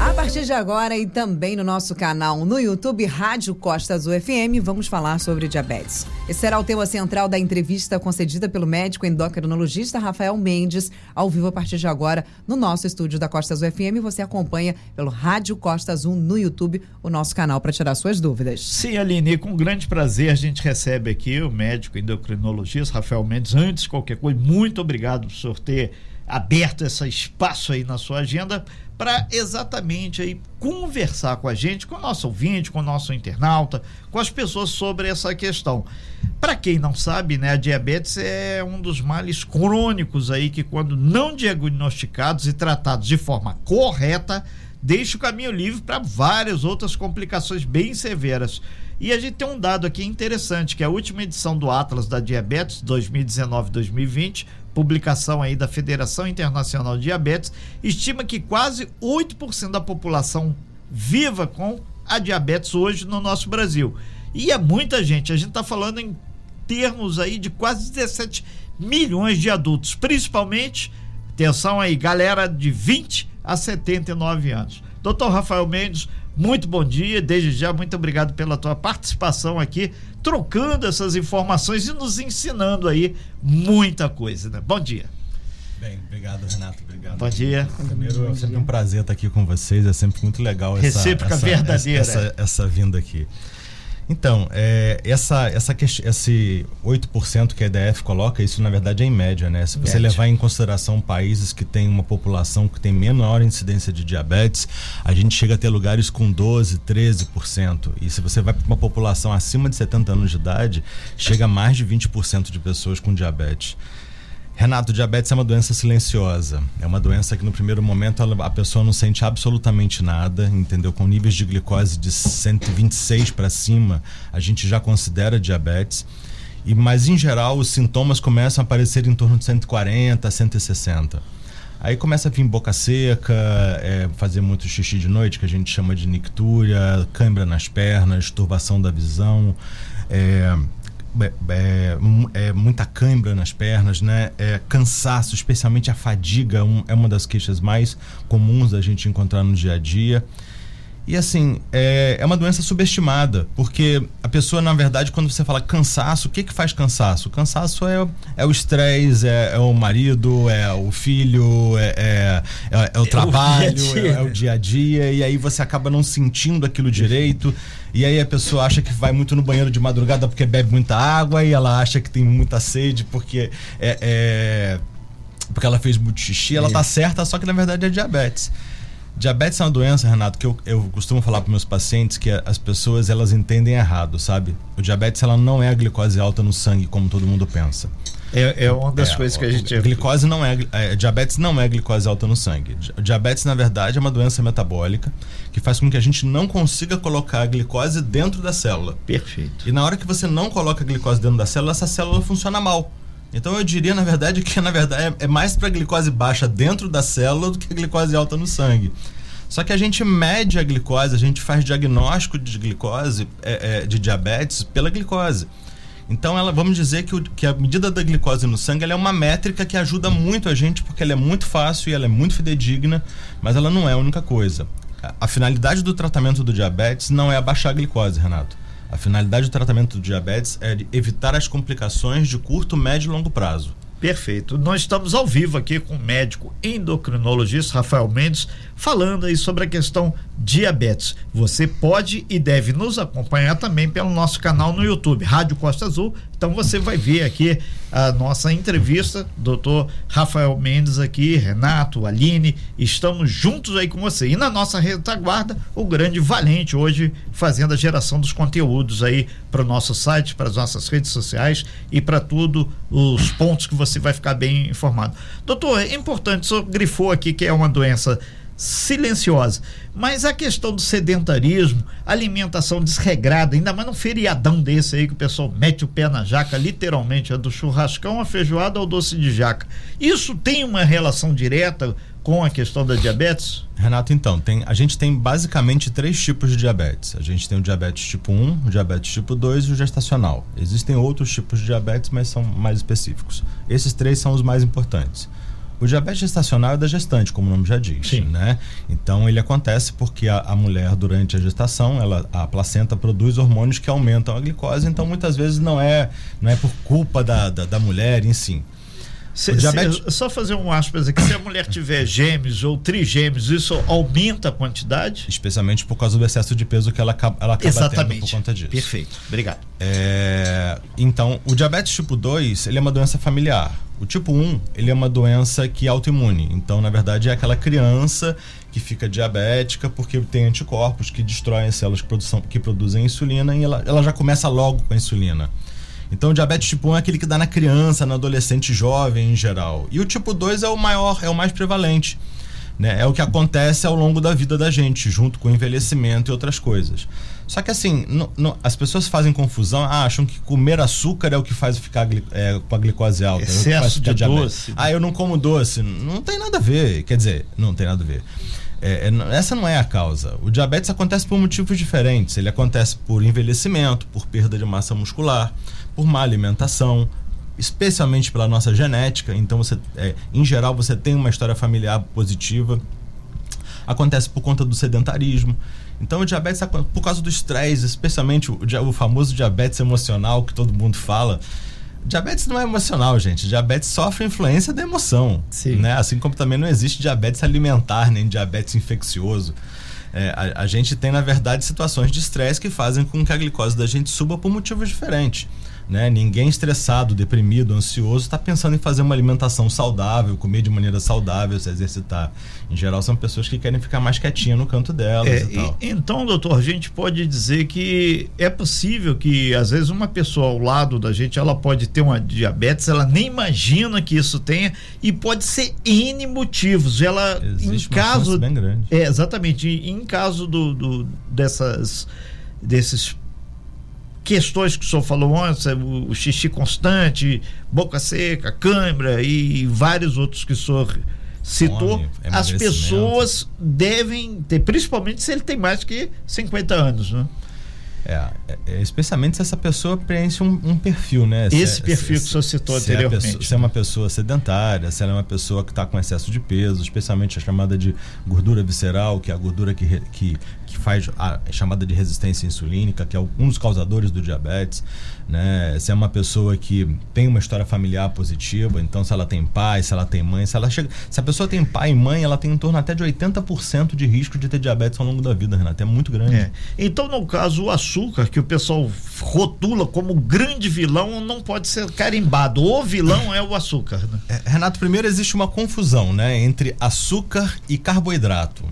A partir de agora e também no nosso canal no YouTube Rádio Costa Azul FM, vamos falar sobre diabetes. Esse será o tema central da entrevista concedida pelo médico endocrinologista Rafael Mendes, ao vivo a partir de agora no nosso estúdio da Costa Azul FM. Você acompanha pelo Rádio Costa Azul no YouTube, o nosso canal para tirar suas dúvidas. Sim, Aline, com grande prazer a gente recebe aqui o médico endocrinologista Rafael Mendes. Antes de qualquer coisa, muito obrigado por ter aberto esse espaço aí na sua agenda para exatamente aí conversar com a gente, com o nosso ouvinte, com o nosso internauta, com as pessoas sobre essa questão. Para quem não sabe, né, a diabetes é um dos males crônicos aí que quando não diagnosticados e tratados de forma correta, deixa o caminho livre para várias outras complicações bem severas. E a gente tem um dado aqui interessante, que é a última edição do Atlas da Diabetes 2019-2020 publicação aí da Federação Internacional de Diabetes, estima que quase 8% da população viva com a diabetes hoje no nosso Brasil. E é muita gente, a gente está falando em termos aí de quase 17 milhões de adultos, principalmente, atenção aí, galera de 20 a 79 anos. Doutor Rafael Mendes, muito bom dia, desde já, muito obrigado pela tua participação aqui, trocando essas informações e nos ensinando aí muita coisa, né? Bom dia. Bem, obrigado, Renato. Obrigado. Bom dia. Primeiro, é sempre um prazer estar aqui com vocês. É sempre muito legal essa, Recíproca essa, verdadeira. Essa, essa, vinda aqui. Então, é, essa, essa, esse 8% que a EDF coloca, isso na verdade é em média, né? Se você média. levar em consideração países que têm uma população que tem menor incidência de diabetes, a gente chega a ter lugares com 12%, 13%. E se você vai para uma população acima de 70 anos de idade, chega a mais de 20% de pessoas com diabetes. Renato, diabetes é uma doença silenciosa. É uma doença que no primeiro momento a pessoa não sente absolutamente nada, entendeu? Com níveis de glicose de 126 para cima, a gente já considera diabetes. E mas em geral os sintomas começam a aparecer em torno de 140 160. Aí começa a vir boca seca, é, fazer muito xixi de noite, que a gente chama de nictúria, câimbra nas pernas, turbação da visão, é, é, é, muita cãibra nas pernas, né? É, cansaço, especialmente a fadiga, um, é uma das queixas mais comuns da gente encontrar no dia a dia. E assim, é, é uma doença subestimada, porque a pessoa, na verdade, quando você fala cansaço, o que que faz cansaço? O cansaço é, é o estresse, é, é, o marido, é o filho, é, é, é, é o trabalho, o é, o dia a dia, e aí você acaba não sentindo aquilo direito. E aí a pessoa acha que vai muito no banheiro de madrugada porque bebe muita água, e ela acha que tem muita sede porque é, é porque ela fez muito xixi, ela tá certa, só que na verdade é diabetes. Diabetes é uma doença, Renato, que eu, eu costumo falar para meus pacientes que as pessoas elas entendem errado, sabe? O diabetes ela não é a glicose alta no sangue como todo mundo pensa. É, é uma das é, coisas que a gente. Glicose não é, é, Diabetes não é glicose alta no sangue. Diabetes, na verdade, é uma doença metabólica que faz com que a gente não consiga colocar a glicose dentro da célula. Perfeito. E na hora que você não coloca a glicose dentro da célula, essa célula funciona mal. Então eu diria, na verdade, que na verdade é, é mais para glicose baixa dentro da célula do que a glicose alta no sangue. Só que a gente mede a glicose, a gente faz diagnóstico de glicose, é, é, de diabetes, pela glicose. Então, ela, vamos dizer que, o, que a medida da glicose no sangue é uma métrica que ajuda muito a gente, porque ela é muito fácil e ela é muito fidedigna, mas ela não é a única coisa. A, a finalidade do tratamento do diabetes não é abaixar a glicose, Renato. A finalidade do tratamento do diabetes é evitar as complicações de curto, médio e longo prazo. Perfeito. Nós estamos ao vivo aqui com o médico endocrinologista Rafael Mendes, falando aí sobre a questão diabetes. Você pode e deve nos acompanhar também pelo nosso canal no YouTube, Rádio Costa Azul. Então você vai ver aqui a nossa entrevista, doutor Rafael Mendes aqui, Renato, Aline, estamos juntos aí com você. E na nossa retaguarda, o grande Valente hoje fazendo a geração dos conteúdos aí para o nosso site, para as nossas redes sociais e para tudo os pontos que você vai ficar bem informado. Doutor, é importante, o senhor grifou aqui que é uma doença silenciosa. Mas a questão do sedentarismo, alimentação desregrada, ainda mais num feriadão desse aí que o pessoal mete o pé na jaca, literalmente, é do churrascão, a feijoada ou doce de jaca. Isso tem uma relação direta com a questão da diabetes? Renato, então, tem, a gente tem basicamente três tipos de diabetes. A gente tem o diabetes tipo 1, o diabetes tipo 2 e o gestacional. Existem outros tipos de diabetes, mas são mais específicos. Esses três são os mais importantes. O diabetes gestacional é da gestante, como o nome já diz, Sim. né? Então ele acontece porque a, a, mulher durante a gestação, ela, a placenta produz hormônios que aumentam a glicose, então muitas vezes não é, não é por culpa da, da, da mulher em si. Se, diabetes... se, só fazer um aspas aqui, se a mulher tiver gêmeos ou trigêmeos, isso aumenta a quantidade? Especialmente por causa do excesso de peso que ela, ela acaba Exatamente. tendo por conta disso. Perfeito, obrigado. É, então, o diabetes tipo 2, ele é uma doença familiar. O tipo 1, ele é uma doença que é autoimune. Então, na verdade, é aquela criança que fica diabética porque tem anticorpos que destroem as células que, produção, que produzem insulina e ela, ela já começa logo com a insulina. Então, o diabetes tipo 1 é aquele que dá na criança, no adolescente jovem em geral. E o tipo 2 é o maior, é o mais prevalente. Né? É o que acontece ao longo da vida da gente, junto com o envelhecimento e outras coisas. Só que assim, as pessoas fazem confusão, ah, acham que comer açúcar é o que faz ficar é, com a glicose alta. Excesso é de doce. Ah, eu não como doce. Não tem nada a ver. Quer dizer, não tem nada a ver. É, é essa não é a causa. O diabetes acontece por motivos diferentes. Ele acontece por envelhecimento, por perda de massa muscular, por má alimentação, especialmente pela nossa genética. Então, você, é, em geral, você tem uma história familiar positiva. Acontece por conta do sedentarismo. Então, o diabetes, por causa do estresse, especialmente o, o famoso diabetes emocional que todo mundo fala. Diabetes não é emocional, gente. Diabetes sofre influência da emoção. Sim. Né? Assim como também não existe diabetes alimentar, nem diabetes infeccioso. É, a, a, gente tem, na verdade, situações de estresse que fazem com que a glicose da gente suba por motivos diferentes. Né? Ninguém estressado, deprimido, ansioso está pensando em fazer uma alimentação saudável, comer de maneira saudável, se exercitar. Em geral, são pessoas que querem ficar mais quietinhas no canto delas é, e tal. E, então, doutor, a gente pode dizer que é possível que, às vezes, uma pessoa ao lado da gente, ela pode ter uma diabetes, ela nem imagina que isso tenha e pode ser N motivos. Ela, Existe em caso. Bem grande. É, exatamente. Em caso do, do dessas desses questões que o senhor falou antes, é o, xixi constante, boca seca, câimbra e vários outros que o senhor citou, Fome, as pessoas devem ter, principalmente se ele tem mais que 50 anos, né? É, é, é, especialmente se essa pessoa preenche um, um perfil, né? Esse se, perfil se, que o senhor citou se anteriormente. É pessoa, se é uma pessoa sedentária, se ela é uma pessoa que está com excesso de peso, especialmente a chamada de gordura visceral, que é a gordura que, que, que faz a chamada de resistência insulínica, que é um dos causadores do diabetes né? Se é uma pessoa que tem uma história familiar positiva, então se ela tem pai, se ela tem mãe, se ela chega, se a pessoa tem pai e mãe, ela tem em torno até de 80% de risco de ter diabetes ao longo da vida, Renato, é muito grande. É. Então, no caso, o açúcar que o pessoal rotula como grande vilão não pode ser carimbado. O vilão é o açúcar, né? é, Renato, primeiro existe uma confusão, né, entre açúcar e carboidrato.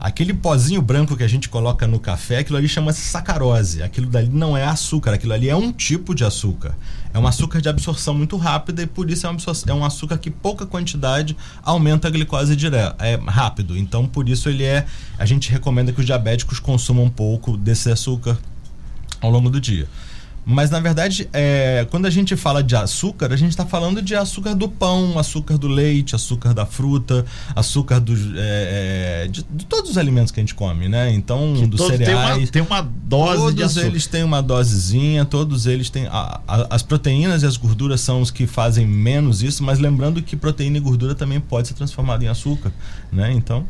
Aquele pozinho branco que a gente coloca no café, aquilo ali chama-se sacarose. Aquilo dali não é açúcar, aquilo ali é um tipo de açúcar. É um açúcar de absorção muito rápida e por isso é, é um açúcar que pouca quantidade aumenta a glicose direto, é rápido. Então por isso ele é, a gente recomenda que os diabéticos consumam um pouco desse açúcar ao longo do dia. Mas na verdade, é, quando a gente fala de açúcar, a gente está falando de açúcar do pão, açúcar do leite, açúcar da fruta, açúcar é, é, de, de, todos os alimentos que a gente come, né? Então, que dos cereais. Tem uma, tem uma dose todos de açúcar. eles têm uma dosezinha, todos eles têm. A, a, as proteínas e as gorduras são os que fazem menos isso, mas lembrando que proteína e gordura também pode ser transformada em açúcar, né? Então.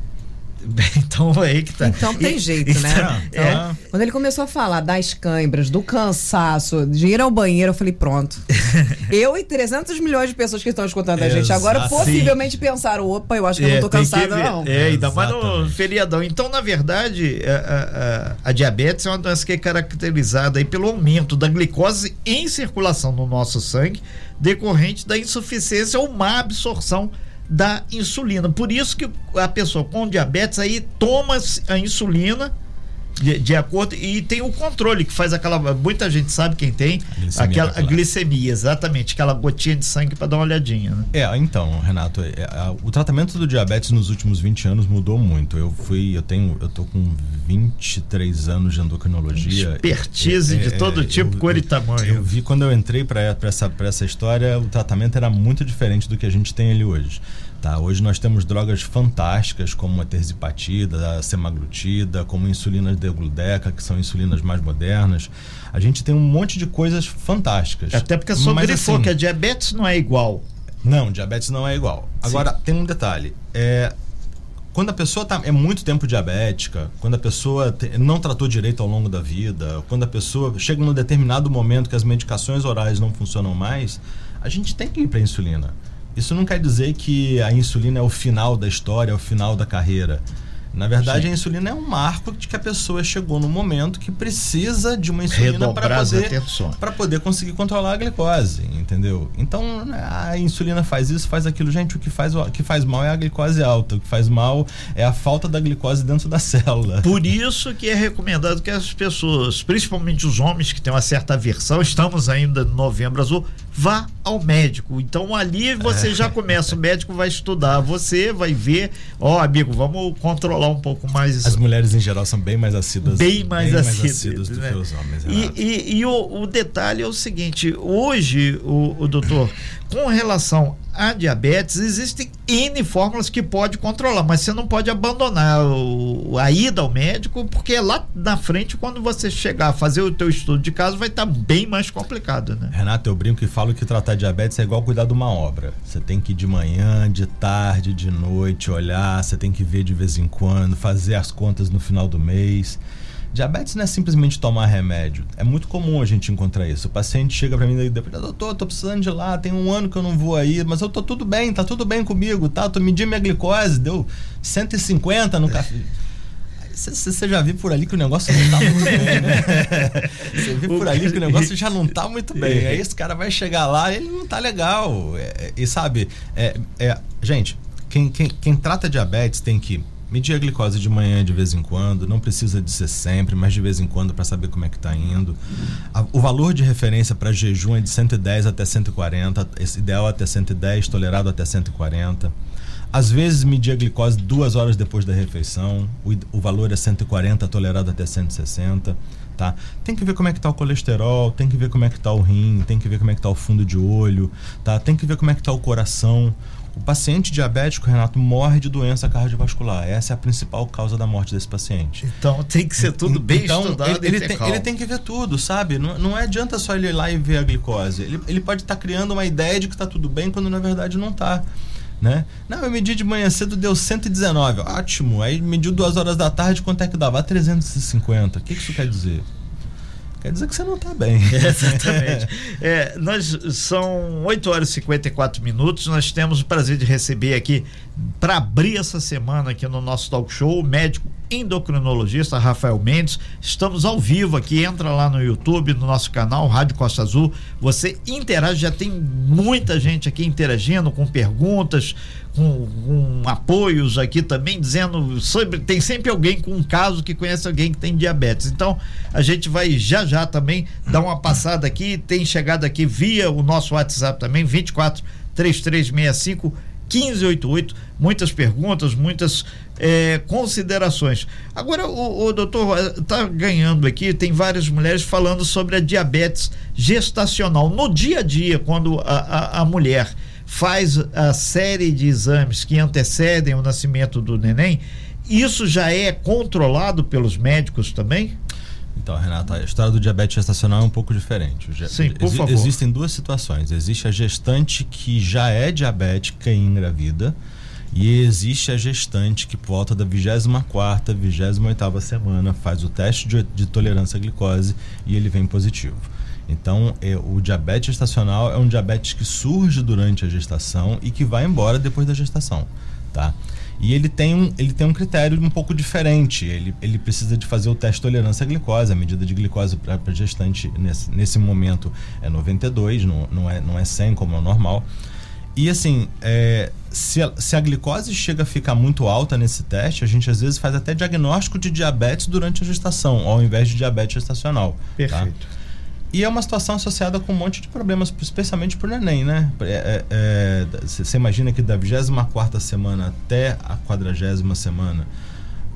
Então é aí que tá. Então tem e, jeito, né? Então, é. Quando ele começou a falar das câimbras, do cansaço, de ir ao banheiro, eu falei, pronto. eu e 300 milhões de pessoas que estão escutando a gente agora possivelmente Sim. pensaram, opa, eu acho que é, eu não tô cansada não. É, ainda mais no feriadão. Então, na verdade, a, a, a, diabetes é uma doença que é caracterizada aí pelo aumento da glicose em circulação no nosso sangue, decorrente da insuficiência ou má absorção da insulina. Por isso que a pessoa com diabetes aí toma a insulina de, de, acordo e tem o controle que faz aquela muita gente sabe quem tem a glicemia, aquela a glicemia exatamente aquela gotinha de sangue para dar uma olhadinha né? é então Renato é, é, o tratamento do diabetes nos últimos 20 anos mudou muito. Eu fui eu tenho eu tô com 23 anos de endocrinologia. Expertise é, de todo tipo eu, cor e tamanho. eu vi quando eu entrei para essa para essa história o tratamento era muito diferente do que a gente tem ali hoje Tá, hoje nós temos drogas fantásticas como a terzipatida, a semaglutida, como insulinas degludeca, que são insulinas mais modernas. A gente tem um monte de coisas fantásticas. Até porque só grifou assim, que a diabetes não é igual. Não, diabetes não é igual. Agora, Sim. tem um detalhe. É, quando a pessoa tá, é muito tempo diabética, quando a pessoa te, não tratou direito ao longo da vida, quando a pessoa chega num determinado momento que as medicações orais não funcionam mais, a gente tem que ir para insulina. Isso não quer dizer que a insulina é o final da história, é o final da carreira. Na verdade, Sim. a insulina é um marco de que a pessoa chegou no momento que precisa de uma insulina para poder, poder conseguir controlar a glicose, entendeu? Então, a insulina faz isso, faz aquilo. Gente, o que faz, o que faz mal é a glicose alta, o que faz mal é a falta da glicose dentro da célula. Por isso que é recomendado que as pessoas, principalmente os homens que têm uma certa aversão, estamos ainda no novembro azul, vá ao médico. Então ali você já começa, o médico vai estudar, você vai ver, ó, oh, amigo, vamos controlar um pouco mais isso. As mulheres em geral são bem mais assíduas. Bem mais, bem assíduas, mais assíduas né? do que os homens. E, e, e o, o, detalhe é o seguinte: hoje, o, o doutor, com relação a diabetes, existem N fórmulas que pode controlar, mas você não pode abandonar o, a ida ao médico, porque lá na frente, quando você chegar a fazer o teu estudo de caso, vai estar tá bem mais complicado, né? Renato, eu brinco e falo que tratar diabetes é igual cuidar de uma obra. Você tem que ir de manhã, de tarde, de noite, olhar, você tem que ver de vez em quando, fazer as contas no final do mês. Diabetes não é simplesmente tomar remédio. É muito comum a gente encontrar isso. O paciente chega para mim e diz: Doutor, tô precisando de lá, tem um ano que eu não vou aí, mas eu tô tudo bem, tá tudo bem comigo, tá? tô medindo minha glicose, deu 150 no café. Você já viu por ali que o negócio não tá muito bem, né? Você viu por ali que o negócio já não tá muito bem. Aí esse cara vai chegar lá ele não tá legal. É, e sabe, é, é, gente, quem, quem, quem trata diabetes tem que Medir a glicose de manhã de vez em quando, não precisa de ser sempre, mas de vez em quando para saber como é que está indo. A, o valor de referência para jejum é de 110 até 140, esse ideal até 110, tolerado até 140. Às vezes medir a glicose duas horas depois da refeição, o, o valor é 140, tolerado até 160. Tá? Tem que ver como é que tá o colesterol, tem que ver como é que tá o rim, tem que ver como é que tá o fundo de olho, tá? Tem que ver como é que tá o coração. O paciente diabético, Renato, morre de doença cardiovascular. Essa é a principal causa da morte desse paciente. Então tem que ser tudo bem então, estudado. Ele, ele, tem, ele, tem, que ver tudo, sabe? Não, não adianta só ele ir lá e ver a glicose. Ele, ele pode estar tá criando uma ideia de que está tudo bem quando na verdade não está. Né? Não, eu medi de manhã cedo, deu 119. Ótimo. Aí mediu duas horas da tarde, quanto é que dava? 350. O que, que isso quer dizer? Quer dizer que você não está bem. Exatamente. É, nós são 8 horas e 54 minutos. Nós temos o prazer de receber aqui, para abrir essa semana aqui no nosso talk show, o médico endocrinologista Rafael Mendes. Estamos ao vivo aqui, entra lá no YouTube, no nosso canal Rádio Costa Azul. Você interage, já tem muita gente aqui interagindo com perguntas, com, com apoios aqui também, dizendo sobre. Tem sempre alguém com um caso que conhece alguém que tem diabetes. Então, a gente vai já já também dar uma passada aqui. Tem chegado aqui via o nosso WhatsApp também, 24 3365 1588, muitas perguntas, muitas é, considerações. Agora, o, o doutor está ganhando aqui, tem várias mulheres falando sobre a diabetes gestacional. No dia a dia, quando a, a, a mulher faz a série de exames que antecedem o nascimento do neném, isso já é controlado pelos médicos também? Então, Renata, a história do diabetes gestacional é um pouco diferente. Sim, por favor. Existem duas situações. Existe a gestante que já é diabética e engravida, e existe a gestante que por volta da 24ª, 28ª semana faz o teste de, de tolerância à glicose e ele vem positivo. Então, é, o diabetes gestacional é um diabetes que surge durante a gestação e que vai embora depois da gestação, tá? E ele tem um, ele tem um critério um pouco diferente. Ele, ele precisa de fazer o teste de tolerância à glicose. A medida de glicose para gestante nesse, nesse momento é 92, não, não, é, não é 100 como é o normal. E assim, é, se, a, se a glicose chega a ficar muito alta nesse teste, a gente às vezes faz até diagnóstico de diabetes durante a gestação, ao invés de diabetes gestacional. Tá? Perfeito. Tá? E é uma situação associada com um monte de problemas, especialmente para o neném, né? Você é, é, imagina que da 24 semana até a 40 semana,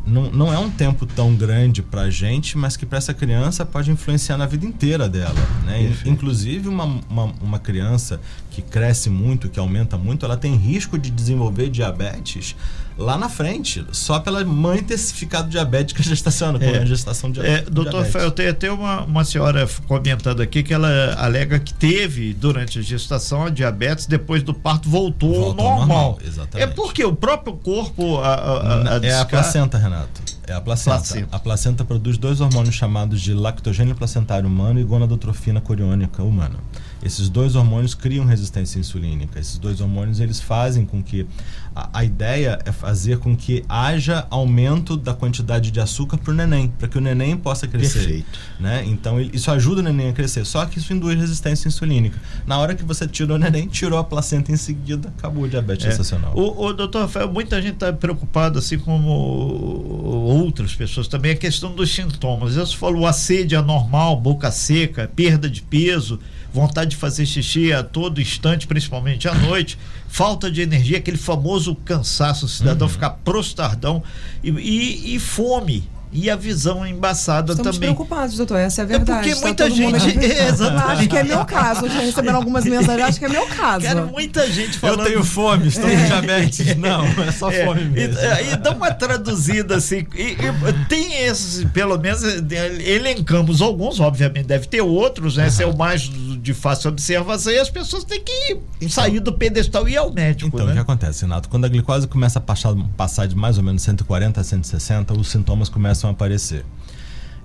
não, não é um tempo tão grande para a gente, mas que para essa criança pode influenciar na vida inteira dela. Né? Inclusive, uma, uma, uma, criança que cresce muito, que aumenta muito, ela tem risco de desenvolver diabetes lá na frente, só pela mãe ter ficado diabética gestacional, é, com a gestação de é, Doutor Fel, tem até uma, uma senhora comentando aqui que ela alega que teve durante a gestação a diabetes, depois do parto voltou, voltou normal. normal. Exatamente. É porque o próprio corpo. A, a, a, é a placenta, Renato. É a placenta. placenta. A placenta produz dois hormônios chamados de lactogênio placentário humano e gonadotrofina coriônica humana. Esses dois hormônios criam resistência insulínica. Esses dois hormônios eles fazem com que a, a ideia é fazer com que haja aumento da quantidade de açúcar para o neném, para que o neném possa crescer. Perfeito. Né? Então isso ajuda o neném a crescer. Só que isso induz resistência insulínica. Na hora que você tirou o neném, tirou a placenta em seguida, acabou o diabetes é. gestacional. O, o doutor Rafael, muita gente está preocupada, assim como outras pessoas também, a questão dos sintomas. Você falou a sede anormal, boca seca, perda de peso vontade de fazer xixi a todo instante, principalmente à noite, falta de energia, aquele famoso cansaço, o cidadão uhum. ficar prostardão e, e, e fome e a visão embaçada Estamos também. Estamos preocupados, doutor, essa é a verdade. É porque muita gente. Exatamente. Acho que é meu caso. Já receberam algumas mensagens, acho que é meu caso. Cara, muita gente falando. Eu tenho fome, estou é. com diabetes. Não, é só é. fome mesmo. E, e, dá uma traduzida assim. E, e, tem esses, pelo menos, elencamos alguns, obviamente, deve ter outros, né? Uhum. Esse é o mais de fácil observação e as pessoas têm que então, sair do pedestal e ir ao médico. Então, né? o que acontece, Renato? Quando a glicose começa a passar, passar de mais ou menos 140 a 160, os sintomas começam a aparecer.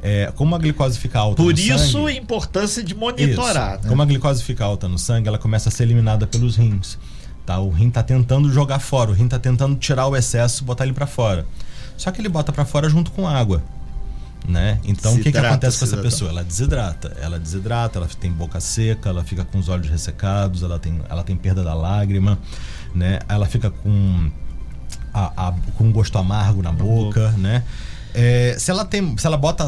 É, como a glicose fica alta Por isso sangue, a importância de monitorar. Né? Como a glicose fica alta no sangue, ela começa a ser eliminada pelos rins. Tá? O rim está tentando jogar fora, o rim está tentando tirar o excesso e botar ele para fora. Só que ele bota para fora junto com água né? Então o que, que acontece com essa pessoa? Ela desidrata, ela desidrata, ela tem boca seca, ela fica com os olhos ressecados, ela tem, ela tem perda da lágrima, né? Ela fica com a, a com um gosto amargo na, na boca, boca, né? É, se ela tem, se ela bota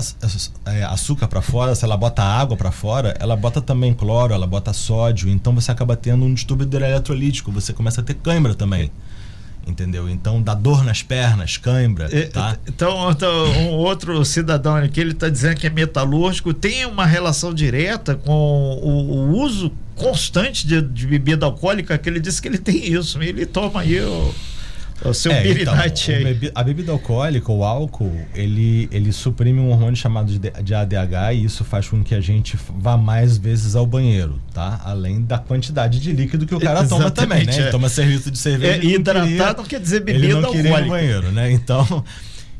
é, açúcar para fora, se ela bota água para fora, ela bota também cloro, ela bota sódio, então você acaba tendo um distúrbio eletrolítico, você começa a ter cãibra também entendeu? Então dá dor nas pernas, cãibra, tá? Então, então um outro cidadão aqui ele está dizendo que é metalúrgico tem uma relação direta com o, o uso constante de, de, bebida alcoólica que ele disse que ele tem isso, ele toma aí o o seu é, então, o a bebida alcoólica, o álcool, ele, ele suprime um hormônio chamado de, ADH e isso faz com que a gente vá mais vezes ao banheiro, tá? Além da quantidade de líquido que o cara Exatamente, toma também, né? É. Ele toma serviço de cerveja. É, hidratado quer dizer bebida ele não alcoólica. Ir banheiro, né? Então,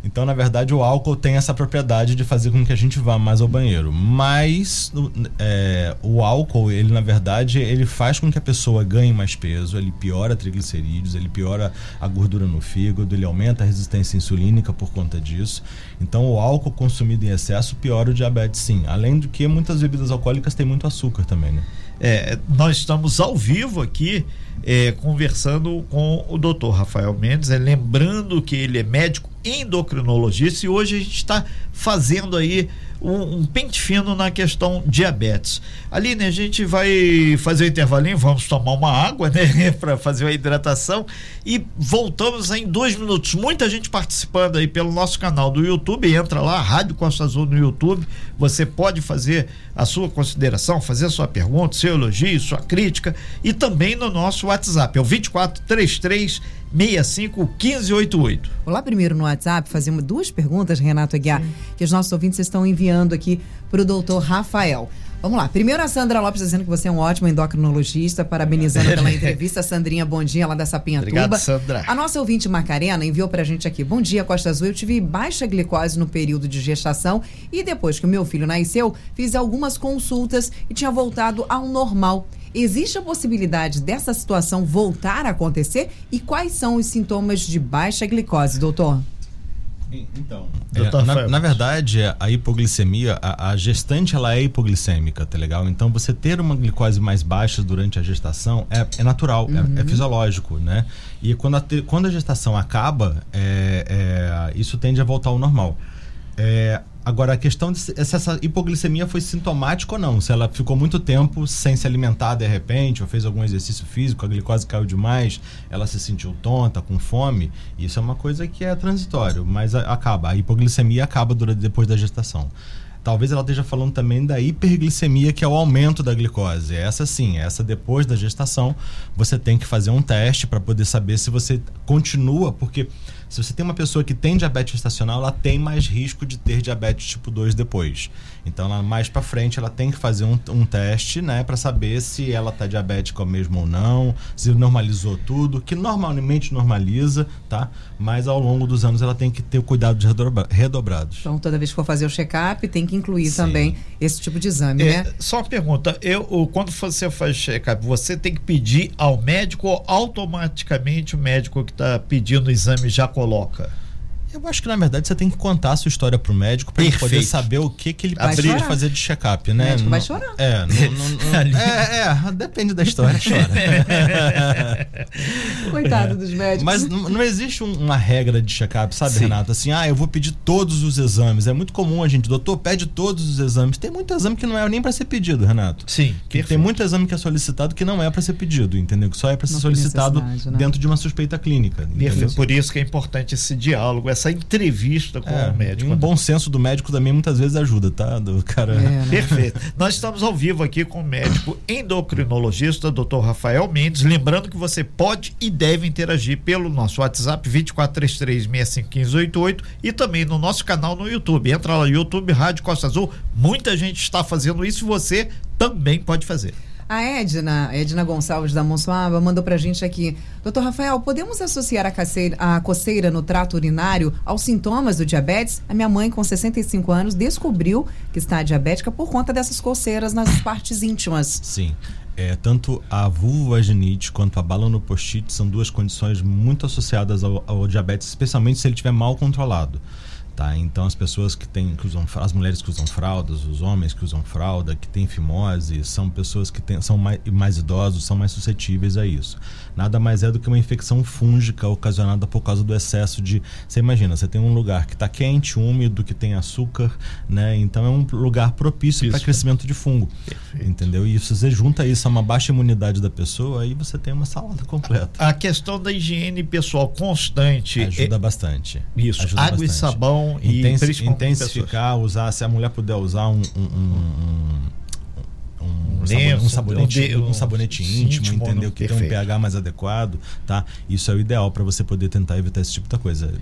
então, na verdade, o álcool tem essa propriedade de fazer com que a gente vá mais ao banheiro. Mas é, o álcool, ele na verdade, ele faz com que a pessoa ganhe mais peso, ele piora triglicerídeos, ele piora a gordura no fígado, ele aumenta a resistência insulínica por conta disso. Então, o álcool consumido em excesso piora o diabetes, sim. Além do que muitas bebidas alcoólicas têm muito açúcar também, né? É, nós estamos ao vivo aqui é, conversando com o doutor Rafael Mendes, é, lembrando que ele é médico endocrinologista e hoje a gente está fazendo aí um, um, pente fino na questão diabetes. Aline, a gente vai fazer o intervalinho, vamos tomar uma água, né, para fazer a hidratação e voltamos em dois minutos. Muita gente participando aí pelo nosso canal do YouTube, entra lá, Rádio Costa Azul no YouTube, você pode fazer a sua consideração, fazer a sua pergunta, seu elogio, sua crítica e também no nosso WhatsApp, é o 2433 65 1588. Vou lá primeiro no WhatsApp fazer uma, duas perguntas, Renato Aguiar, Sim. que os nossos ouvintes estão enviando aqui para o doutor Rafael. Vamos lá. Primeiro a Sandra Lopes dizendo que você é um ótimo endocrinologista, parabenizando pela entrevista. Sandrinha, bom dia lá da Sapinhatuba. Obrigado, Sandra. A nossa ouvinte Macarena enviou pra gente aqui. Bom dia, Costa Azul. Eu tive baixa glicose no período de gestação e depois que o meu filho nasceu, fiz algumas consultas e tinha voltado ao normal. Existe a possibilidade dessa situação voltar a acontecer? E quais são os sintomas de baixa glicose, doutor? Então, é, na, na, verdade, a hipoglicemia, a, a, gestante ela é hipoglicêmica, tá legal? Então, você ter uma glicose mais baixa durante a gestação é, é natural, uhum. é, é, uhum. fisiológico, né? E quando a, quando a gestação acaba, é, é, isso tende a voltar ao normal. Agora, a questão de se essa hipoglicemia foi sintomática ou não. Se ela ficou muito tempo sem se alimentar de repente, ou fez algum exercício físico, a glicose caiu demais, ela se sentiu tonta, com fome, isso é uma coisa que é transitório, mas acaba. A hipoglicemia acaba durante, depois da gestação. Talvez ela esteja falando também da hiperglicemia, que é o aumento da glicose. Essa sim, essa depois da gestação, você tem que fazer um teste para poder saber se você continua, porque se você tem uma pessoa que tem diabetes gestacional, ela tem mais risco de ter diabetes tipo 2 depois. Então, ela, mais para frente, ela tem que fazer um, um teste, né, para saber se ela tá diabética mesmo ou não, se normalizou tudo, que normalmente normaliza, tá? Mas ao longo dos anos ela tem que ter o cuidado de redobrados. Então, toda vez que for fazer o check-up, tem que incluir Sim. também esse tipo de exame, é, né? Só uma pergunta, eu, quando você faz check-up, você tem que pedir ao médico ou automaticamente o médico que está pedindo o exame já coloca? Eu acho que na verdade você tem que contar a sua história pro médico para ele poder saber o que, que ele precisa fazer de check-up, né? O médico vai chorar. É, não, não, é, é, depende da história, chora. Coitado dos médicos. Mas não, existe uma regra de check-up, sabe, Sim. Renato? Assim, ah, eu vou pedir todos os exames. É muito comum a gente, doutor, pede todos os exames. Tem muito exame que não é nem para ser pedido, Renato. Sim. Que tem muito exame que é solicitado que não é para ser pedido, entendeu? Que só é para ser solicitado né? dentro de uma suspeita clínica. Por isso que é importante esse diálogo, essa essa entrevista com é, o médico. Um bom senso do médico também muitas vezes ajuda, tá? Do cara. É, né? Perfeito. Nós estamos ao vivo aqui com o médico endocrinologista, Dr. Rafael Mendes. Lembrando que você pode e deve interagir pelo nosso WhatsApp 2433651588 e também no nosso canal no YouTube. Entra lá no YouTube Rádio Costa Azul. Muita gente está fazendo isso e você também pode fazer. A Edna, Edna Gonçalves da Monsoaba, mandou pra gente aqui. Doutor Rafael, podemos associar a, caceira, a coceira no trato urinário aos sintomas do diabetes? A minha mãe, com 65 anos, descobriu que está diabética por conta dessas coceiras nas partes íntimas. Sim. É, tanto a vulvovaginite quanto a balanopostite são duas condições muito associadas ao, ao diabetes, especialmente se ele estiver mal controlado. Tá? Então as pessoas que têm que usam as mulheres que usam fraldas, os homens que usam fralda, que têm fimose, são pessoas que têm, são mais, mais idosos, são mais suscetíveis a isso. Nada mais é do que uma infecção fúngica ocasionada por causa do excesso de, você imagina, você tem um lugar que está quente, úmido, que tem açúcar, né? Então é um lugar propício para crescimento de fungo. Perfeito. Entendeu? E se você junta isso a uma baixa imunidade da pessoa, aí você tem uma salada completa. A, a questão da higiene pessoal constante ajuda é... bastante. Isso. Ajuda Água bastante. e sabão Intensi intensificar, usar, se a mulher puder usar um, um, um, um, lenço, um sabonete, um, sabonete íntimo, íntimo entendeu? Que perfeito. tem um pH mais adequado, tá? Isso é o ideal para você poder tentar evitar esse tipo de coisa.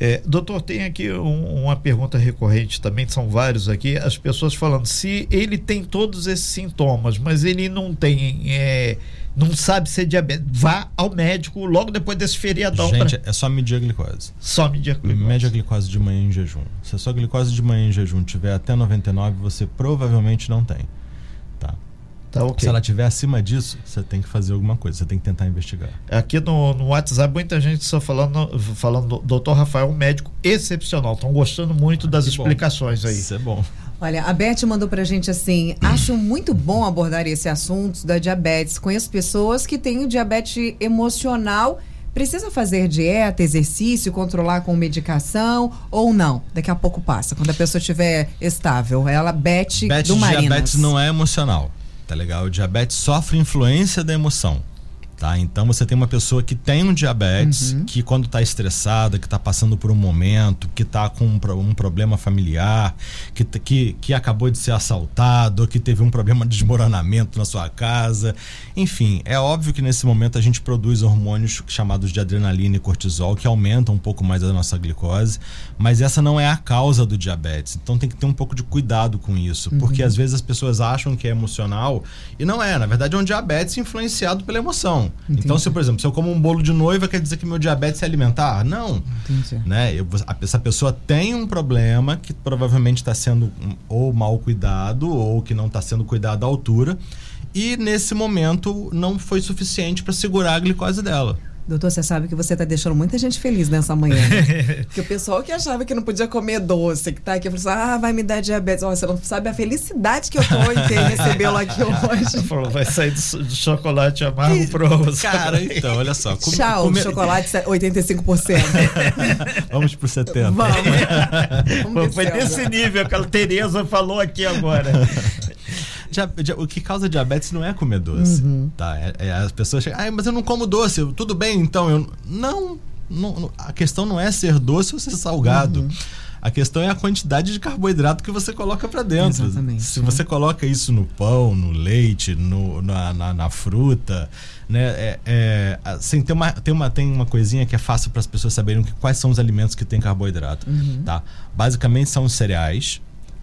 É, doutor, tem aqui um, uma pergunta recorrente também, são vários aqui, as pessoas falando se ele tem todos esses sintomas, mas ele não tem é, não sabe ser diabético, vá ao médico logo depois desse feriadão. Gente, pra... é só medir a glicose. Só medir a glicose. Mede a glicose de manhã em jejum. Se a sua glicose de manhã em jejum tiver até 99, você provavelmente não tem. Tá? Okay. Se ela tiver acima disso, você tem que fazer alguma coisa, você tem que tentar investigar. Aqui no, no WhatsApp, muita gente só falando, falando, doutor Rafael, um médico excepcional. Estão gostando muito das explicações bom. aí. Isso é bom. Olha, a Beth mandou pra gente assim: acho muito bom abordar esse assunto da diabetes. Conheço pessoas que têm diabetes emocional. Precisa fazer dieta, exercício, controlar com medicação ou não? Daqui a pouco passa, quando a pessoa estiver estável. Ela, Beth, Beth do Marinas. diabetes não é emocional, tá legal? O diabetes sofre influência da emoção. Tá? Então você tem uma pessoa que tem um diabetes, uhum. que quando está estressada, que está passando por um momento, que está com um, um, problema familiar, que, que, que acabou de ser assaltado, que teve um problema de desmoronamento na sua casa. Enfim, é óbvio que nesse momento a gente produz hormônios chamados de adrenalina e cortisol, que aumentam um pouco mais a nossa glicose, mas essa não é a causa do diabetes. Então tem que ter um pouco de cuidado com isso, uhum. porque às vezes as pessoas acham que é emocional e não é. Na verdade é um diabetes influenciado pela emoção. Entendi. Então, se, por exemplo, se eu como um bolo de noiva, quer dizer que meu diabetes é alimentar? Não. Entendi. Né? Eu, essa pessoa tem um problema que provavelmente está sendo ou mal cuidado ou que não está sendo cuidado à altura. E nesse momento não foi suficiente para segurar a glicose dela. Doutor, você sabe que você está deixando muita gente feliz nessa manhã. Né? Porque o pessoal que achava que não podia comer doce, que está aqui, falou assim, ah, vai me dar diabetes. Oh, você não sabe a felicidade que eu tô em ter recebê-lo aqui hoje. Falou, vai sair do, do chocolate amargo pro Cara, então, olha só. Come, Tchau, come... chocolate 85%. Vamos pro 70%. Vamos. Vamos Foi nesse nível que a Tereza falou aqui agora. O que causa diabetes não é comer doce. Uhum. Tá? É, é, as pessoas chegam, ah, mas eu não como doce, tudo bem, então. Eu... Não, não, a questão não é ser doce ou ser salgado. Uhum. A questão é a quantidade de carboidrato que você coloca para dentro. Exatamente. Se você coloca isso no pão, no leite, no, na, na, na fruta, né? É, é, assim, tem, uma, tem, uma, tem uma coisinha que é fácil para as pessoas saberem que, quais são os alimentos que têm carboidrato. Uhum. Tá? Basicamente são os cereais,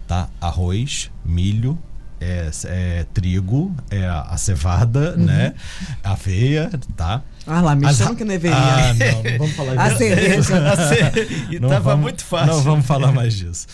tá? arroz, milho, é, é, trigo, é a cevada, uhum. né? Aveia, tá? Ah lá, me chama que deveria. Ah, não, não vamos falar disso. A cerveja. e não tava vamos, muito fácil. Não vamos falar mais disso.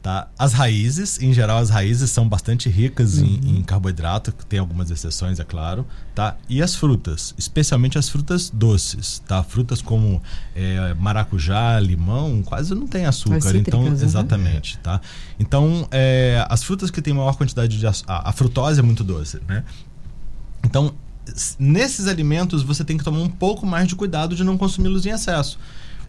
Tá? As raízes, em geral, as raízes são bastante ricas uhum. em, em, carboidrato, tem algumas exceções, é claro. Tá? E as frutas, especialmente as frutas doces. Tá? Frutas como é, maracujá, limão, quase não tem açúcar. então, né? exatamente. Tá? Então, é, as frutas que têm maior quantidade de açúcar. A, a frutose é muito doce. Né? Então, nesses alimentos, você tem que tomar um pouco mais de cuidado de não consumi-los em excesso.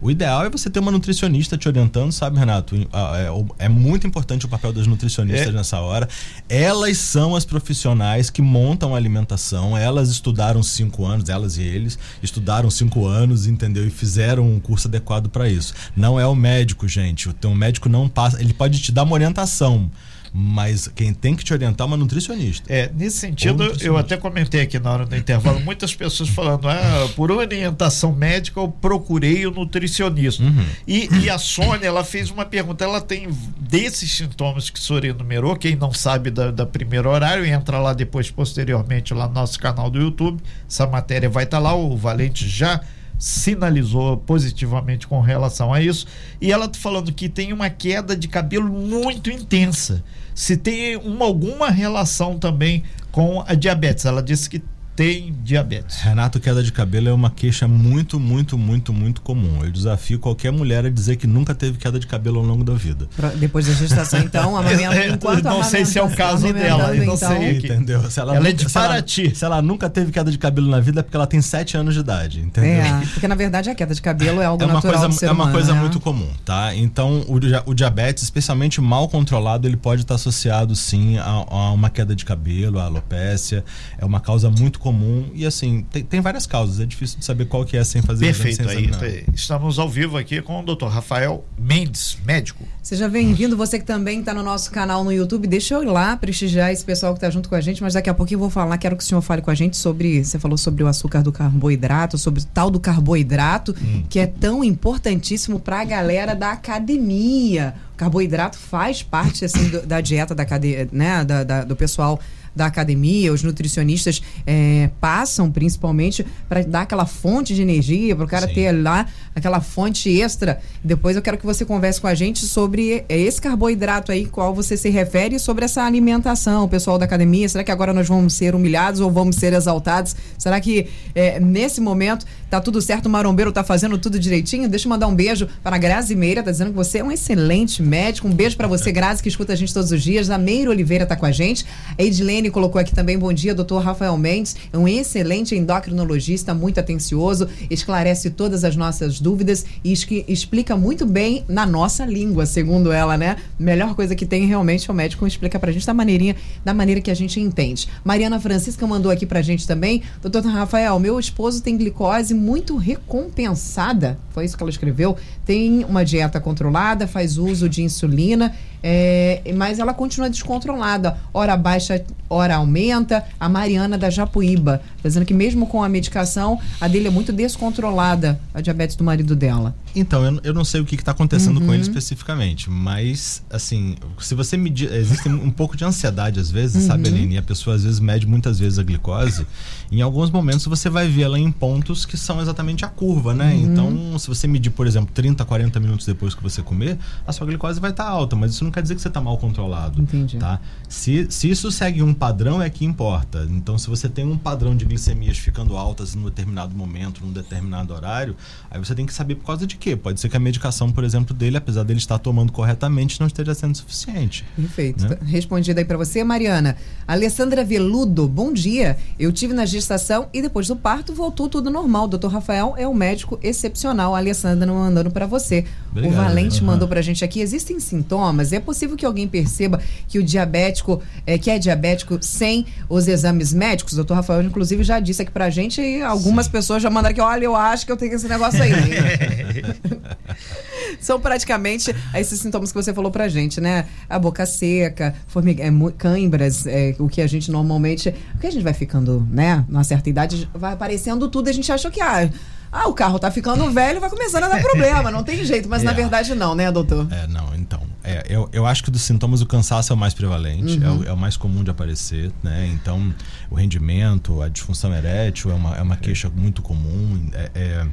O ideal é você ter uma nutricionista te orientando, sabe, Renato? É, é muito importante o papel das nutricionistas é. nessa hora. Elas são as profissionais que montam a alimentação. Elas estudaram cinco anos, elas e eles estudaram cinco anos, entendeu? E fizeram um curso adequado para isso. Não é o médico, gente. O teu médico não passa. Ele pode te dar uma orientação mas quem tem que te orientar é uma nutricionista. É, nesse sentido, eu até comentei aqui na hora do intervalo, muitas pessoas falando, ah, por orientação médica eu procurei o nutricionista. Uhum. E, e, a Sônia, ela fez uma pergunta, ela tem desses sintomas que o senhor enumerou, quem não sabe da, da primeiro horário, entra lá depois, posteriormente, lá no nosso canal do YouTube, essa matéria vai estar tá lá, o Valente já sinalizou positivamente com relação a isso. E ela está falando que tem uma queda de cabelo muito intensa. Se tem uma, alguma relação também com a diabetes. Ela disse que tem diabetes. Renato, queda de cabelo é uma queixa muito, muito, muito, muito comum. Eu desafio qualquer mulher a dizer que nunca teve queda de cabelo ao longo da vida. Pra, depois da gestação, então, amamenta, enquanto Não sei se é o caso dela, não então, sei. Entendeu? Se ela, ela nunca, é de Paraty. Se ela, se ela nunca teve queda de cabelo na vida é porque ela tem 7 anos de idade, entendeu? É, porque na verdade a queda de cabelo é algo é uma natural coisa, É uma humano, coisa né? muito comum, tá? Então, o, o, diabetes, especialmente mal controlado, ele pode estar associado, sim, a, a uma queda de cabelo, a alopécia. É uma causa muito comum e, assim, tem, tem, várias causas, é difícil de saber qual que é sem fazer Perfeito, aí estamos ao vivo aqui com o Dr. Rafael Mendes, médico. Seja bem-vindo, você que também está no nosso canal no YouTube, deixa eu ir lá prestigiar esse pessoal que está junto com a gente, mas daqui a pouco eu vou falar, quero que o senhor fale com a gente sobre, você falou sobre o açúcar do carboidrato, sobre o tal do carboidrato, hum. que é tão importantíssimo para a galera da academia. O carboidrato faz parte, assim, do, da dieta da, cadeia, né, da, da, do pessoal da academia, os nutricionistas é, passam principalmente para dar aquela fonte de energia, para o cara Sim. ter lá aquela fonte extra. Depois eu quero que você converse com a gente sobre esse carboidrato aí, qual você se refere, sobre essa alimentação, o pessoal da academia. Será que agora nós vamos ser humilhados ou vamos ser exaltados? Será que é, nesse momento tá tudo certo? O marombeiro tá fazendo tudo direitinho? Deixa eu mandar um beijo para a Grazi Meira, tá dizendo que você é um excelente médico. Um beijo para você, Grazi, que escuta a gente todos os dias. A Meira Oliveira tá com a gente. A Edilene colocou aqui também, bom dia, doutor Rafael Mendes, é um excelente endocrinologista, muito atencioso, esclarece todas as nossas dúvidas e explica muito bem na nossa língua, segundo ela, né? Melhor coisa que tem realmente é o médico explica pra gente da maneirinha, da maneira que a gente entende. Mariana Francisca mandou aqui pra gente também, doutor Rafael, meu esposo tem glicose muito recompensada, foi isso que ela escreveu, tem uma dieta controlada, faz uso de insulina, é, mas ela continua descontrolada, hora baixa, hora aumenta. A Mariana da Japuíba, tá dizendo que mesmo com a medicação, a dele é muito descontrolada, a diabetes do marido dela. Então, eu, eu não sei o que está acontecendo uhum. com ele especificamente, mas, assim, se você medir. Existe um pouco de ansiedade às vezes, uhum. sabe, Aline? E a pessoa às vezes mede muitas vezes a glicose. em alguns momentos você vai ver ela em pontos que são exatamente a curva, né? Uhum. Então, se você medir, por exemplo, 30, 40 minutos depois que você comer, a sua glicose vai estar tá alta, mas isso não quer dizer que você está mal controlado. Entendi. Tá? Se, se isso segue um padrão é que importa. Então, se você tem um padrão de glicemias ficando altas em um determinado momento, num determinado horário, aí você tem que saber por causa de quê. Pode ser que a medicação, por exemplo, dele, apesar dele estar tomando corretamente, não esteja sendo suficiente. Perfeito. Né? Respondida aí para você, Mariana. Alessandra Veludo, bom dia. Eu tive na gestação e depois do parto voltou tudo normal. O doutor Rafael é um médico excepcional. A Alessandra mandando para você. Obrigado, o Valente uhum. mandou pra gente aqui. Existem sintomas? É possível que alguém perceba que o diabético, é, que é diabético sem os exames médicos? O doutor Rafael, inclusive, já disse aqui pra gente e algumas Sim. pessoas já mandaram aqui, olha, eu acho que eu tenho esse negócio aí. São praticamente esses sintomas que você falou pra gente, né? A boca seca, formiga, é, cãibras, é, o que a gente normalmente. O que a gente vai ficando, né? Numa certa idade, vai aparecendo tudo e a gente acha que, ah, ah, o carro tá ficando velho, vai começando a dar problema, não tem jeito. Mas é. na verdade não, né, doutor? É, não, então. É, eu, eu acho que dos sintomas o cansaço é o mais prevalente, uhum. é, o, é, o, mais comum de aparecer, né? Então, o rendimento, a disfunção erétil é uma, é uma queixa muito comum. É, é,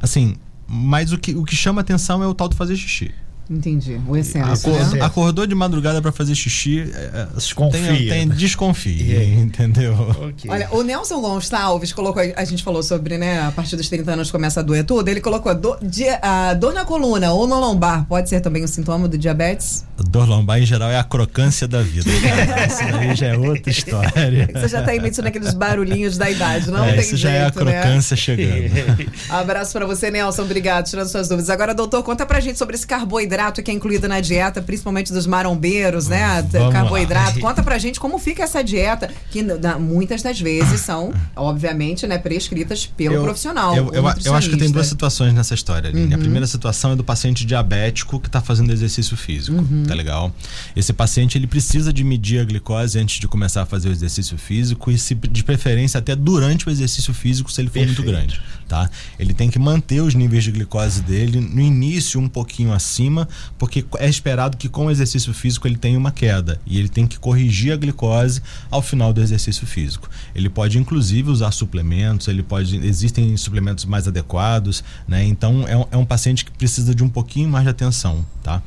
assim, mas o que, o que chama atenção é o tal do fazer xixi. Entendi. O excesso. Acordou, né? acordou de madrugada para fazer xixi, é, é, desconfia. Tem, tem, desconfia, entendeu? Okay. Olha, o Nelson Gonçalves colocou, a gente falou sobre, né, a partir dos 30 anos começa a doer tudo. Ele colocou dor, a dor na coluna ou no lombar, pode ser também um sintoma do diabetes? Dor lombar, em geral, é a crocância da vida. isso aí já é outra história. Você já está emitindo aqueles barulhinhos da idade, não é, tem isso jeito, já é a né? crocância né? chegando. Abraço para você, Nelson. Obrigado, tirando suas dúvidas. Agora, doutor, conta pra gente sobre esse carboidrato carboidrato que é incluído na dieta, principalmente dos marombeiros, né? Vamos carboidrato. Lá. Conta pra gente como fica essa dieta, que muitas das vezes são, obviamente, né, prescritas pelo eu, profissional. Eu, eu, eu, acho que tem duas situações nessa história, Aline. Uhum. A primeira situação é do paciente diabético que está fazendo exercício físico, uhum. tá legal? Esse paciente ele precisa de medir a glicose antes de começar a fazer o exercício físico e se, de preferência até durante o exercício físico se ele for Perfeito. muito grande, tá? Ele tem que manter os níveis de glicose dele no início um pouquinho acima porque é esperado que com o exercício físico ele tenha uma queda e ele tem que corrigir a glicose ao final do exercício físico. Ele pode inclusive usar suplementos, ele pode existem suplementos mais adequados, né? Então é um, é um paciente que precisa de um pouquinho mais de atenção, tá?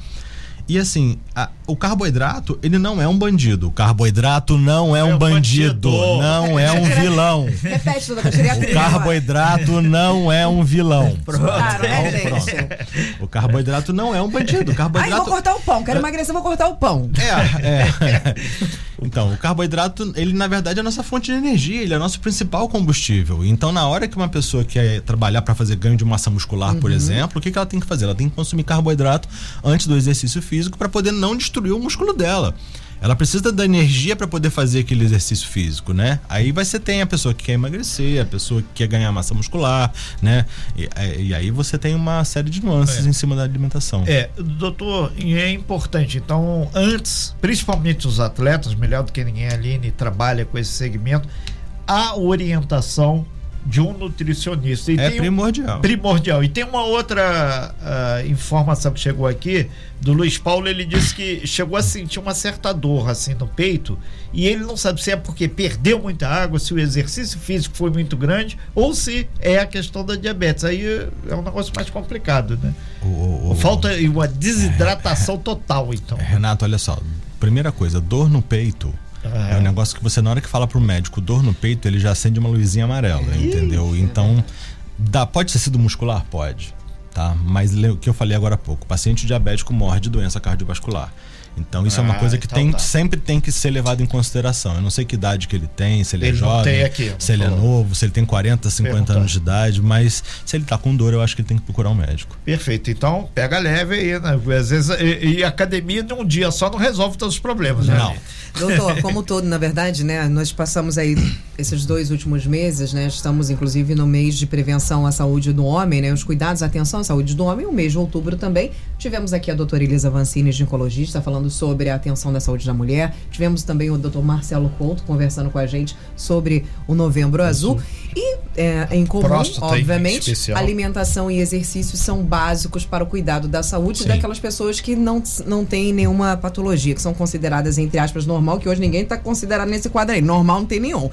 E assim, a, o carboidrato, ele não é um bandido. O carboidrato não é um, é um bandido, bandido, não é um vilão. Repete, doutor, O carboidrato não é um vilão. Pronto. Claro, né, pronto. O carboidrato não é um bandido. O carboidrato... Ai, vou cortar o pão. Quero emagrecer, vou cortar o pão. É, é. Então, o carboidrato, ele na verdade é a nossa fonte de energia, ele é o nosso principal combustível. Então, na hora que uma pessoa quer trabalhar para fazer ganho de massa muscular, uhum. por exemplo, o que, que ela tem que fazer? Ela tem que consumir carboidrato antes do exercício físico para poder não destruir o músculo dela ela precisa da energia para poder fazer aquele exercício físico, né? Aí você tem a pessoa que quer emagrecer, a pessoa que quer ganhar massa muscular, né? E, é, e aí você tem uma série de nuances é. em cima da alimentação. É, doutor, e é importante. Então, antes, principalmente os atletas, melhor do que ninguém, a Aline trabalha com esse segmento, a orientação de um nutricionista. E é primordial. Um, primordial. E tem uma outra uh, informação que chegou aqui do Luiz Paulo. Ele disse que chegou a sentir uma certa dor assim no peito e ele não sabe se é porque perdeu muita água, se o exercício físico foi muito grande ou se é a questão da diabetes. Aí é um negócio mais complicado, né? O, o, o, Falta uma desidratação é, total, então. Renato, olha só. Primeira coisa, dor no peito é. é um negócio que você, na hora que fala pro médico dor no peito, ele já acende uma luzinha amarela, entendeu? Então, dá, pode ter sido muscular? Pode. Tá? Mas o que eu falei agora há pouco, paciente diabético morre de doença cardiovascular. Então isso ah, é uma ah, coisa que então tem, tá. sempre tem que ser levado em consideração. Eu não sei que idade que ele tem, se ele, é ele é jovem, aqui, se ele é novo, se ele tem 40, 50 anos de idade, mas se ele está com dor, eu acho que ele tem que procurar um médico. Perfeito. Então, pega leve aí, né? Às vezes, e, e academia de um dia só não resolve todos os problemas, né? Não. Doutor, como todo, na verdade, né? Nós passamos aí esses dois últimos meses, né? Estamos, inclusive, no mês de prevenção à saúde do homem, né? Os cuidados, atenção à saúde do homem, o mês de outubro também. Tivemos aqui a doutora Elisa Vancini, ginecologista, falando sobre a atenção da saúde da mulher. Tivemos também o doutor Marcelo Couto conversando com a gente sobre o Novembro Azul. E, é, em comum, Próstata obviamente, alimentação e exercício são básicos para o cuidado da saúde Sim. daquelas pessoas que não, não têm nenhuma patologia, que são consideradas, entre aspas, normal, que hoje ninguém está considerado nesse quadro aí. Normal não tem nenhum.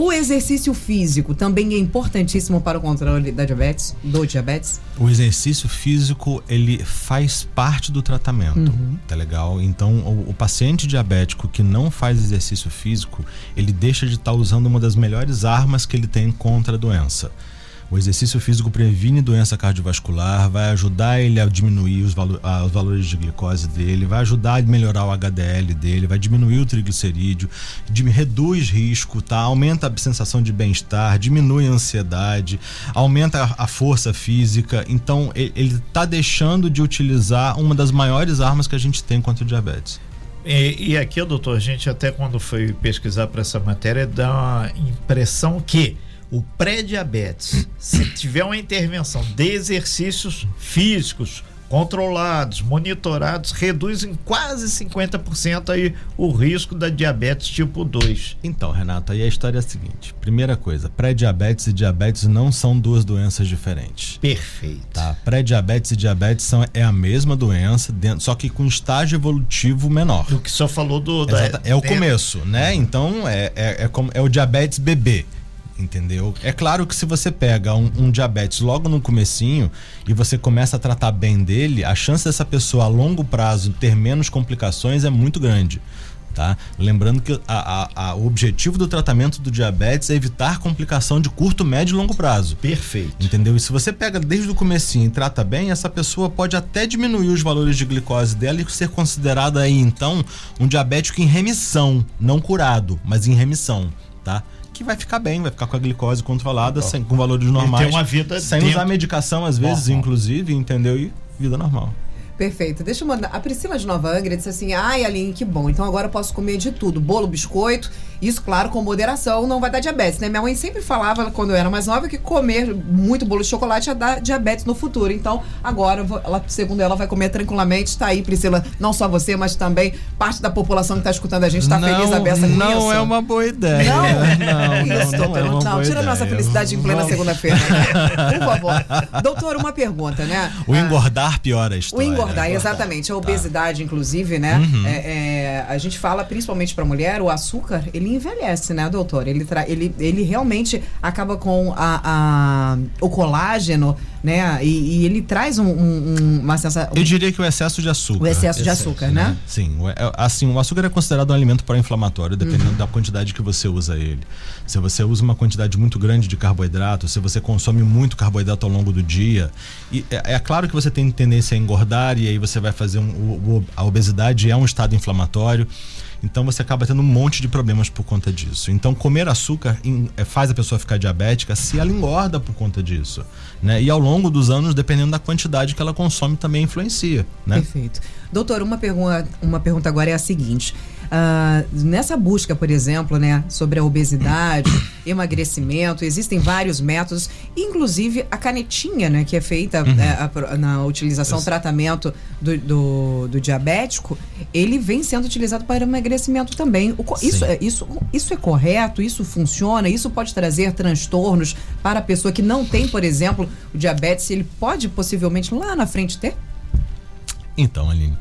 O exercício físico também é importantíssimo para o controle da diabetes, do diabetes? O exercício físico, ele faz parte do tratamento, uhum. tá legal? Então, o, o, paciente diabético que não faz exercício físico, ele deixa de estar tá usando uma das melhores armas que ele tem contra a doença. O exercício físico previne doença cardiovascular, vai ajudar ele a diminuir os, valo os, valores de glicose dele, vai ajudar a melhorar o HDL dele, vai diminuir o triglicerídeo, reduz risco, tá? aumenta a sensação de bem-estar, diminui a ansiedade, aumenta a, a força física. Então, ele está deixando de utilizar uma das maiores armas que a gente tem contra o diabetes. E, e aqui, doutor, a gente até quando foi pesquisar para essa matéria dá a impressão que o pré-diabetes, se tiver uma intervenção de exercícios físicos controlados, monitorados, reduz em quase 50% aí o risco da diabetes tipo 2. Então, Renato, aí a história é a seguinte: primeira coisa, pré-diabetes e diabetes não são duas doenças diferentes. Perfeito. Tá? Pré-diabetes e diabetes são, é a mesma doença, dentro, só que com estágio evolutivo menor. O que só falou do. Da, é o começo, né? Então, é, é, é, como, é o diabetes bebê entendeu? É claro que se você pega um, um, diabetes logo no comecinho e você começa a tratar bem dele, a chance dessa pessoa a longo prazo ter menos complicações é muito grande. Tá? Lembrando que a, a, a, o objetivo do tratamento do diabetes é evitar complicação de curto, médio e longo prazo. Perfeito. Entendeu? E se você pega desde o comecinho e trata bem, essa pessoa pode até diminuir os valores de glicose dela e ser considerada aí então um diabético em remissão, não curado, mas em remissão, tá? Que vai ficar bem, vai ficar com a glicose controlada, sem, com valores normais. Tem uma vida sem dentro... usar medicação, às vezes, normal. inclusive, entendeu? E vida normal. Perfeito. Deixa eu mandar. A Priscila de Nova Angra disse assim: ai, Aline, que bom. Então agora eu posso comer de tudo: bolo, biscoito. Isso, claro, com moderação, não vai dar diabetes, né? Minha mãe sempre falava, quando eu era mais nova, que comer muito bolo de chocolate ia dar diabetes no futuro. Então, agora, ela, segundo ela, vai comer tranquilamente. Está aí, Priscila, não só você, mas também parte da população que está escutando a gente está feliz, a beça com não isso. Não é uma boa ideia. Não, não, isso, não, não, é não tira a nossa felicidade em plena segunda-feira. Né? Por favor. Doutor, uma pergunta, né? O engordar piora a história. O engordar, exatamente. A tá. obesidade, tá. inclusive, né? Uhum. É, é, a gente fala, principalmente para mulher, o açúcar, ele envelhece, né, doutor? Ele, ele, ele realmente acaba com a, a o colágeno, né? E, e ele traz um, um, uma sensação. Eu diria que o excesso de açúcar. O excesso de açúcar, né? né? Sim. É, assim, o açúcar é considerado um alimento pró-inflamatório, dependendo uhum. da quantidade que você usa ele. Se você usa uma quantidade muito grande de carboidrato, se você consome muito carboidrato ao longo do dia, e é, é claro que você tem tendência a engordar e aí você vai fazer um, o, a obesidade é um estado inflamatório. Então você acaba tendo um monte de problemas por conta disso. Então comer açúcar é, faz a pessoa ficar diabética se ela engorda por conta disso. Né? E ao longo dos anos, dependendo da quantidade que ela consome, também influencia. Né? Perfeito. Doutor, uma pergunta, uma pergunta agora é a seguinte. Uh, nessa busca, por exemplo, né, sobre a obesidade, emagrecimento, existem vários métodos, inclusive a canetinha, né, que é feita uhum. é, a, na utilização, tratamento do, do, do, diabético, ele vem sendo utilizado para emagrecimento também. O, isso, é, isso, isso é correto? Isso funciona? Isso pode trazer transtornos para a pessoa que não tem, por exemplo, o diabetes? Ele pode possivelmente lá na frente ter? Então, Aline.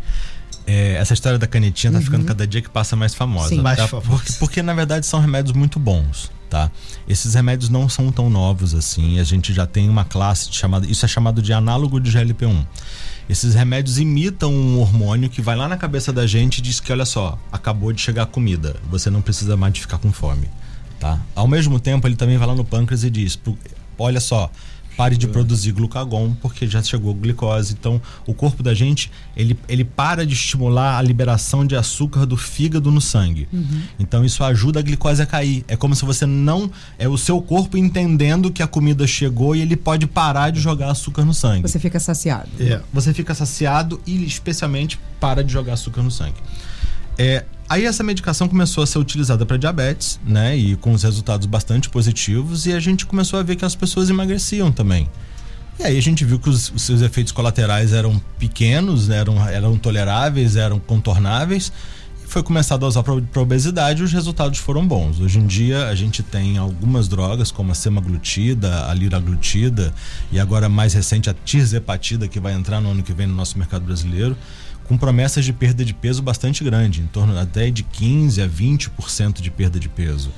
É, essa história da canetinha tá uhum. ficando cada dia que passa mais famosa. Sim, mais tá? famosa. Porque, porque, na verdade são remédios muito bons, tá? Esses remédios não são tão novos assim. A gente já tem uma classe chamada, isso é chamado de análogo de GLP-1. Esses remédios imitam um hormônio que vai lá na cabeça da gente e diz que olha só, acabou de chegar a comida, você não precisa mais de ficar com fome, tá? Ao mesmo tempo ele também vai lá no pâncreas e diz, olha só, pare de produzir glucagon porque já chegou glicose. Então, o corpo da gente, ele, ele para de estimular a liberação de açúcar do fígado no sangue. Uhum. Então, isso ajuda a glicose a cair. É como se você não é o seu corpo entendendo que a comida chegou e ele pode parar de jogar açúcar no sangue. Você fica saciado. É. Você fica saciado e especialmente para de jogar açúcar no sangue. É, Aí essa medicação começou a ser utilizada para diabetes, né? E com os resultados bastante positivos, e a gente começou a ver que as pessoas emagreciam também. E aí a gente viu que os, os seus efeitos colaterais eram pequenos, né? eram, eram toleráveis, eram contornáveis. E foi começado a usar para obesidade e os resultados foram bons. Hoje em dia a gente tem algumas drogas, como a semaglutida, a liraglutida e agora mais recente a tirzepatida, que vai entrar no ano que vem no nosso mercado brasileiro com promessas de perda de peso bastante grande, em torno até de 15 a 20% de perda de peso.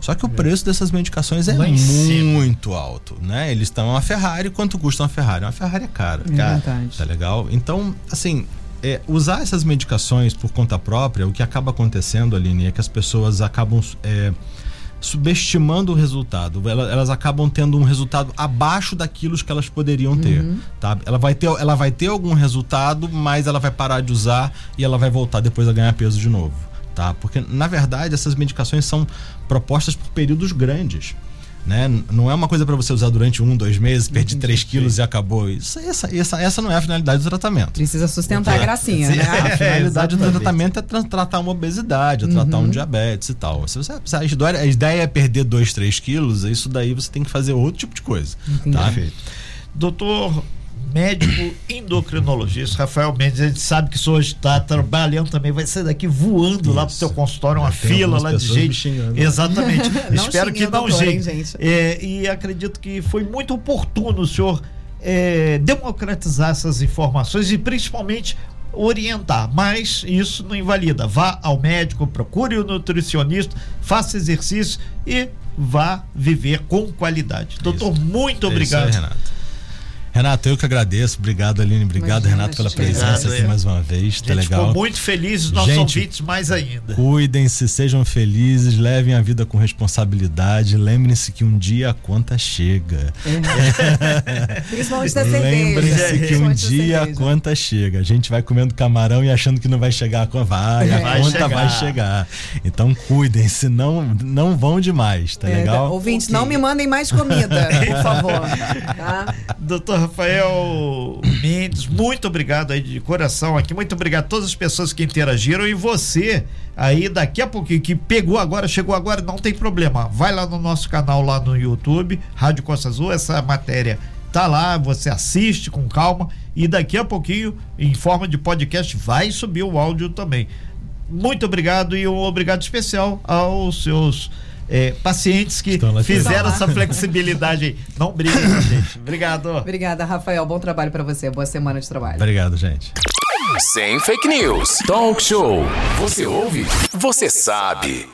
Só que o preço dessas medicações é muito alto, né? Eles estão uma Ferrari, quanto custa uma Ferrari? Uma Ferrari é cara. É verdade. Tá legal? Então, assim, é, usar essas medicações por conta própria, o que acaba acontecendo, Aline, é que as pessoas acabam é, subestimando o resultado. Elas, elas, acabam tendo um resultado abaixo daquilo que elas poderiam ter. Uhum. Tá? Ela, vai ter ela vai ter algum resultado, mas ela vai parar de usar e ela vai voltar depois a ganhar peso de novo. Tá? Porque, na verdade, essas medicações são propostas por períodos grandes né? Não é uma coisa para você usar durante um, dois meses, perdi 3 quilos e acabou. Isso, essa, essa, essa não é a finalidade do tratamento. Precisa sustentar a gracinha, né? A finalidade é, do tratamento é tratar uma obesidade, é tratar uhum. um diabetes e tal. Se você, se a, ideia, a ideia é perder 2, 3 quilos, isso daí você tem que fazer outro tipo de coisa. Entendi. Tá? Perfeito. Doutor médico endocrinologista, Rafael Mendes, a gente sabe que o senhor está trabalhando também, vai sair daqui voando Isso. lá pro seu consultório, uma fila lá de gente. Exatamente. Espero que não, gente. gente. É, e acredito que foi muito oportuno o senhor é, democratizar essas informações e principalmente orientar, mas isso não invalida. Vá ao médico, procure o nutricionista, faça exercício e vá viver com qualidade. Doutor, muito obrigado. É isso aí, Renato. Renato, eu que agradeço. Obrigado, Aline. Obrigado, Imagina, Renato, pela presença aqui mais uma vez. Tá legal. Ficou muito feliz, os nossos gente, ouvintes mais ainda. Cuidem-se, sejam felizes, levem a vida com responsabilidade. Lembrem-se que um dia a conta chega. É. Principalmente da cerveja. Lembrem-se que um dia a conta chega. A gente vai comendo camarão e achando que não vai chegar a conta. Vai, a vai conta chegar. vai chegar. Então cuidem-se, não, não vão demais, tá é, legal? Ouvintes, okay. não me mandem mais comida, por favor. Tá? Doutor Rafael Mendes, muito obrigado aí de coração aqui, muito obrigado a todas as pessoas que interagiram e você aí daqui a pouquinho que pegou agora, chegou agora, não tem problema, vai lá no nosso canal lá no YouTube, Rádio Costa Azul, essa matéria tá lá, você assiste com calma e daqui a pouquinho, em forma de podcast, vai subir o áudio também. Muito obrigado e um obrigado especial aos seus é, pacientes que fizeram essa flexibilidade aí. Não briguem, gente. Obrigado. Obrigada, Rafael. Bom trabalho para você. Boa semana de trabalho. Obrigado, gente. Sem fake news. Talk show. Você ouve? Você sabe.